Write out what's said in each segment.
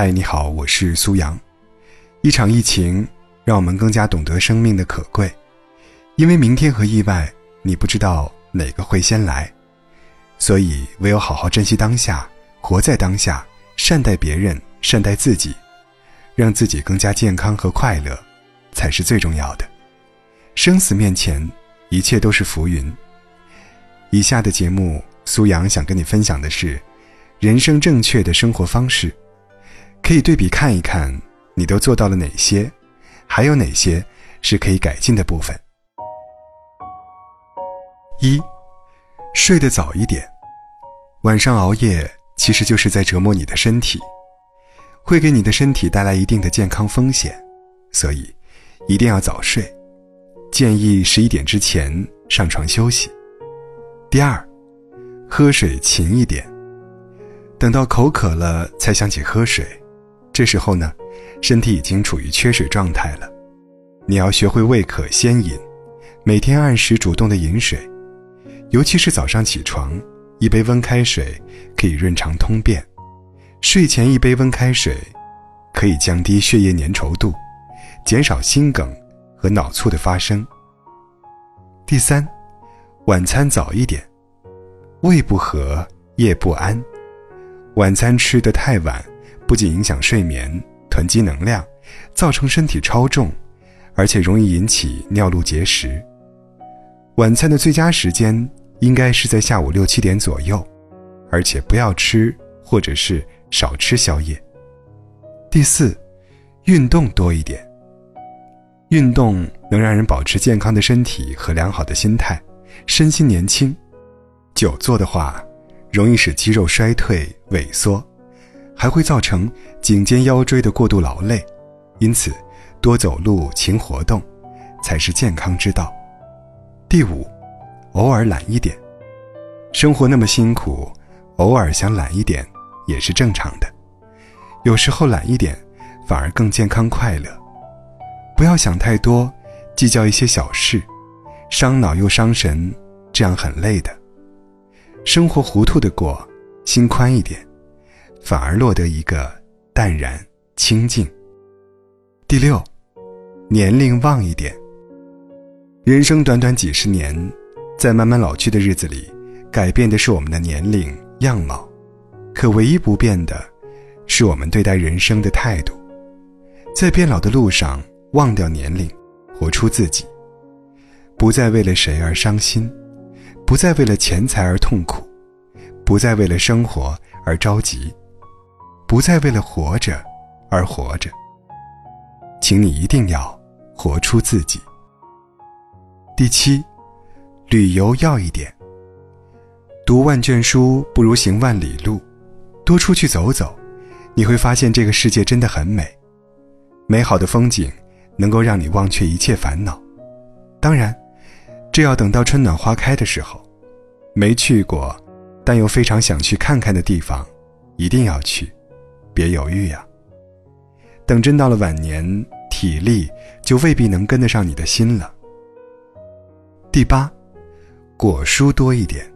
嗨，你好，我是苏阳。一场疫情让我们更加懂得生命的可贵，因为明天和意外，你不知道哪个会先来，所以唯有好好珍惜当下，活在当下，善待别人，善待自己，让自己更加健康和快乐，才是最重要的。生死面前，一切都是浮云。以下的节目，苏阳想跟你分享的是，人生正确的生活方式。可以对比看一看，你都做到了哪些，还有哪些是可以改进的部分。一，睡得早一点。晚上熬夜其实就是在折磨你的身体，会给你的身体带来一定的健康风险，所以一定要早睡。建议十一点之前上床休息。第二，喝水勤一点，等到口渴了才想起喝水。这时候呢，身体已经处于缺水状态了。你要学会未渴先饮，每天按时主动的饮水，尤其是早上起床，一杯温开水可以润肠通便。睡前一杯温开水，可以降低血液粘稠度，减少心梗和脑卒的发生。第三，晚餐早一点，胃不和夜不安，晚餐吃得太晚。不仅影响睡眠、囤积能量，造成身体超重，而且容易引起尿路结石。晚餐的最佳时间应该是在下午六七点左右，而且不要吃或者是少吃宵夜。第四，运动多一点。运动能让人保持健康的身体和良好的心态，身心年轻。久坐的话，容易使肌肉衰退萎缩。还会造成颈肩腰椎的过度劳累，因此多走路勤活动才是健康之道。第五，偶尔懒一点，生活那么辛苦，偶尔想懒一点也是正常的。有时候懒一点反而更健康快乐。不要想太多，计较一些小事，伤脑又伤神，这样很累的。生活糊涂的过，心宽一点。反而落得一个淡然清静。第六，年龄旺一点。人生短短几十年，在慢慢老去的日子里，改变的是我们的年龄样貌，可唯一不变的，是我们对待人生的态度。在变老的路上，忘掉年龄，活出自己，不再为了谁而伤心，不再为了钱财而痛苦，不再为了生活而着急。不再为了活着而活着，请你一定要活出自己。第七，旅游要一点。读万卷书不如行万里路，多出去走走，你会发现这个世界真的很美。美好的风景能够让你忘却一切烦恼。当然，这要等到春暖花开的时候。没去过，但又非常想去看看的地方，一定要去。别犹豫呀！等真到了晚年，体力就未必能跟得上你的心了。第八，果蔬多一点，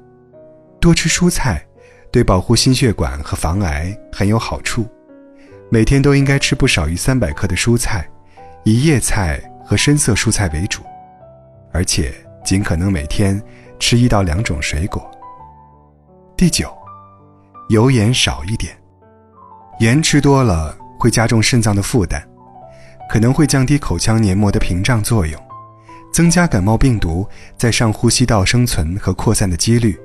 多吃蔬菜，对保护心血管和防癌很有好处。每天都应该吃不少于三百克的蔬菜，以叶菜和深色蔬菜为主，而且尽可能每天吃一到两种水果。第九，油盐少一点。盐吃多了会加重肾脏的负担，可能会降低口腔黏膜的屏障作用，增加感冒病毒在上呼吸道生存和扩散的几率，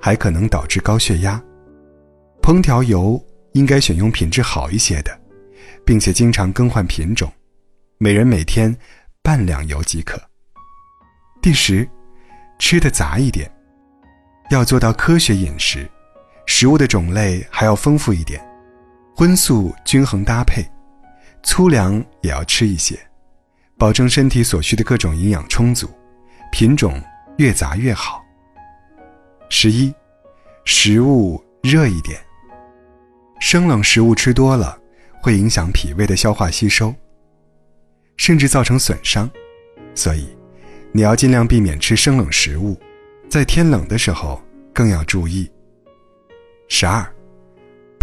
还可能导致高血压。烹调油应该选用品质好一些的，并且经常更换品种，每人每天半两油即可。第十，吃的杂一点，要做到科学饮食，食物的种类还要丰富一点。荤素均衡搭配，粗粮也要吃一些，保证身体所需的各种营养充足，品种越杂越好。十一，食物热一点。生冷食物吃多了，会影响脾胃的消化吸收，甚至造成损伤，所以你要尽量避免吃生冷食物，在天冷的时候更要注意。十二。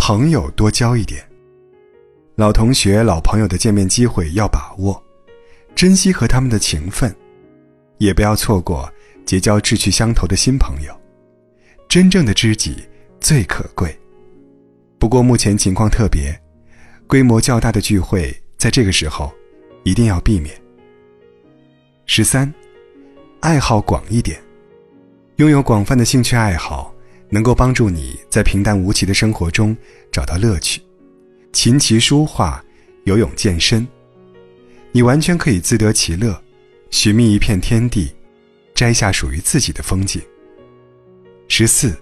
朋友多交一点，老同学、老朋友的见面机会要把握，珍惜和他们的情分，也不要错过结交志趣相投的新朋友。真正的知己最可贵。不过目前情况特别，规模较大的聚会在这个时候一定要避免。十三，爱好广一点，拥有广泛的兴趣爱好，能够帮助你在平淡无奇的生活中找到乐趣。琴棋书画、游泳、健身，你完全可以自得其乐，寻觅一片天地，摘下属于自己的风景。十四，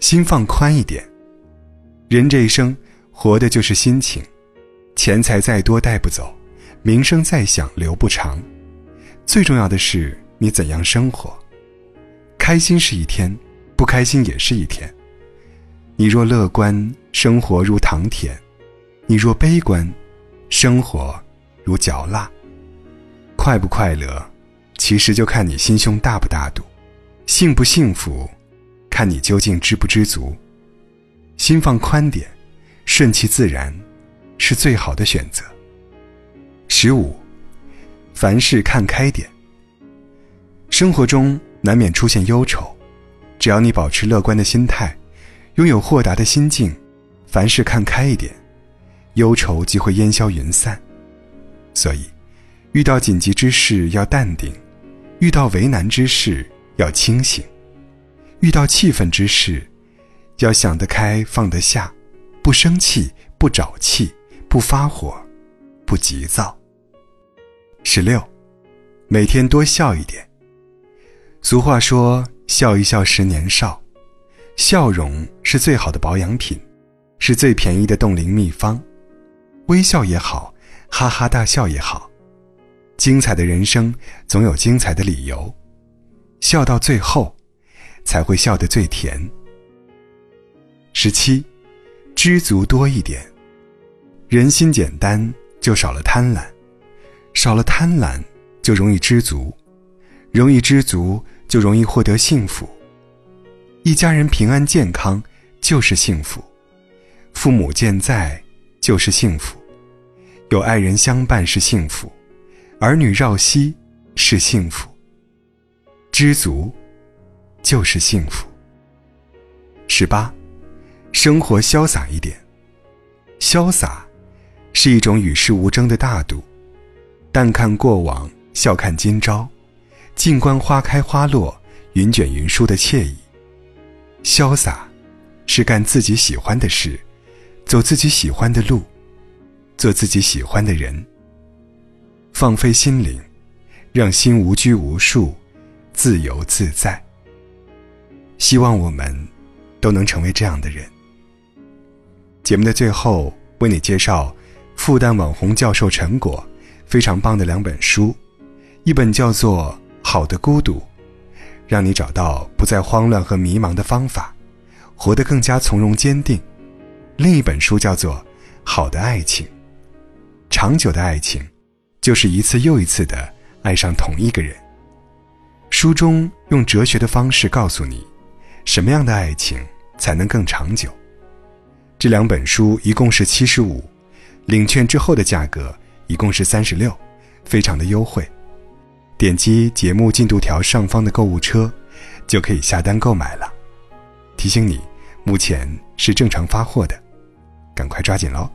心放宽一点。人这一生，活的就是心情。钱财再多带不走，名声再响留不长，最重要的是你怎样生活。开心是一天，不开心也是一天。你若乐观，生活如糖甜。你若悲观，生活如嚼蜡。快不快乐，其实就看你心胸大不大度；幸不幸福，看你究竟知不知足。心放宽点，顺其自然，是最好的选择。十五，凡事看开点。生活中难免出现忧愁，只要你保持乐观的心态，拥有豁达的心境，凡事看开一点。忧愁即会烟消云散，所以，遇到紧急之事要淡定，遇到为难之事要清醒，遇到气愤之事，要想得开放得下，不生气不找气不发火，不急躁。十六，每天多笑一点。俗话说：“笑一笑十年少”，笑容是最好的保养品，是最便宜的冻龄秘方。微笑也好，哈哈大笑也好，精彩的人生总有精彩的理由，笑到最后，才会笑得最甜。十七，知足多一点，人心简单就少了贪婪，少了贪婪就容易知足，容易知足就容易获得幸福。一家人平安健康就是幸福，父母健在。就是幸福，有爱人相伴是幸福，儿女绕膝是幸福。知足就是幸福。十八，生活潇洒一点。潇洒是一种与世无争的大度，淡看过往，笑看今朝，静观花开花落，云卷云舒的惬意。潇洒是干自己喜欢的事。走自己喜欢的路，做自己喜欢的人。放飞心灵，让心无拘无束，自由自在。希望我们都能成为这样的人。节目的最后，为你介绍复旦网红教授陈果非常棒的两本书，一本叫做《好的孤独》，让你找到不再慌乱和迷茫的方法，活得更加从容坚定。另一本书叫做《好的爱情》，长久的爱情，就是一次又一次的爱上同一个人。书中用哲学的方式告诉你，什么样的爱情才能更长久。这两本书一共是七十五，领券之后的价格一共是三十六，非常的优惠。点击节目进度条上方的购物车，就可以下单购买了。提醒你，目前是正常发货的。赶快抓紧喽！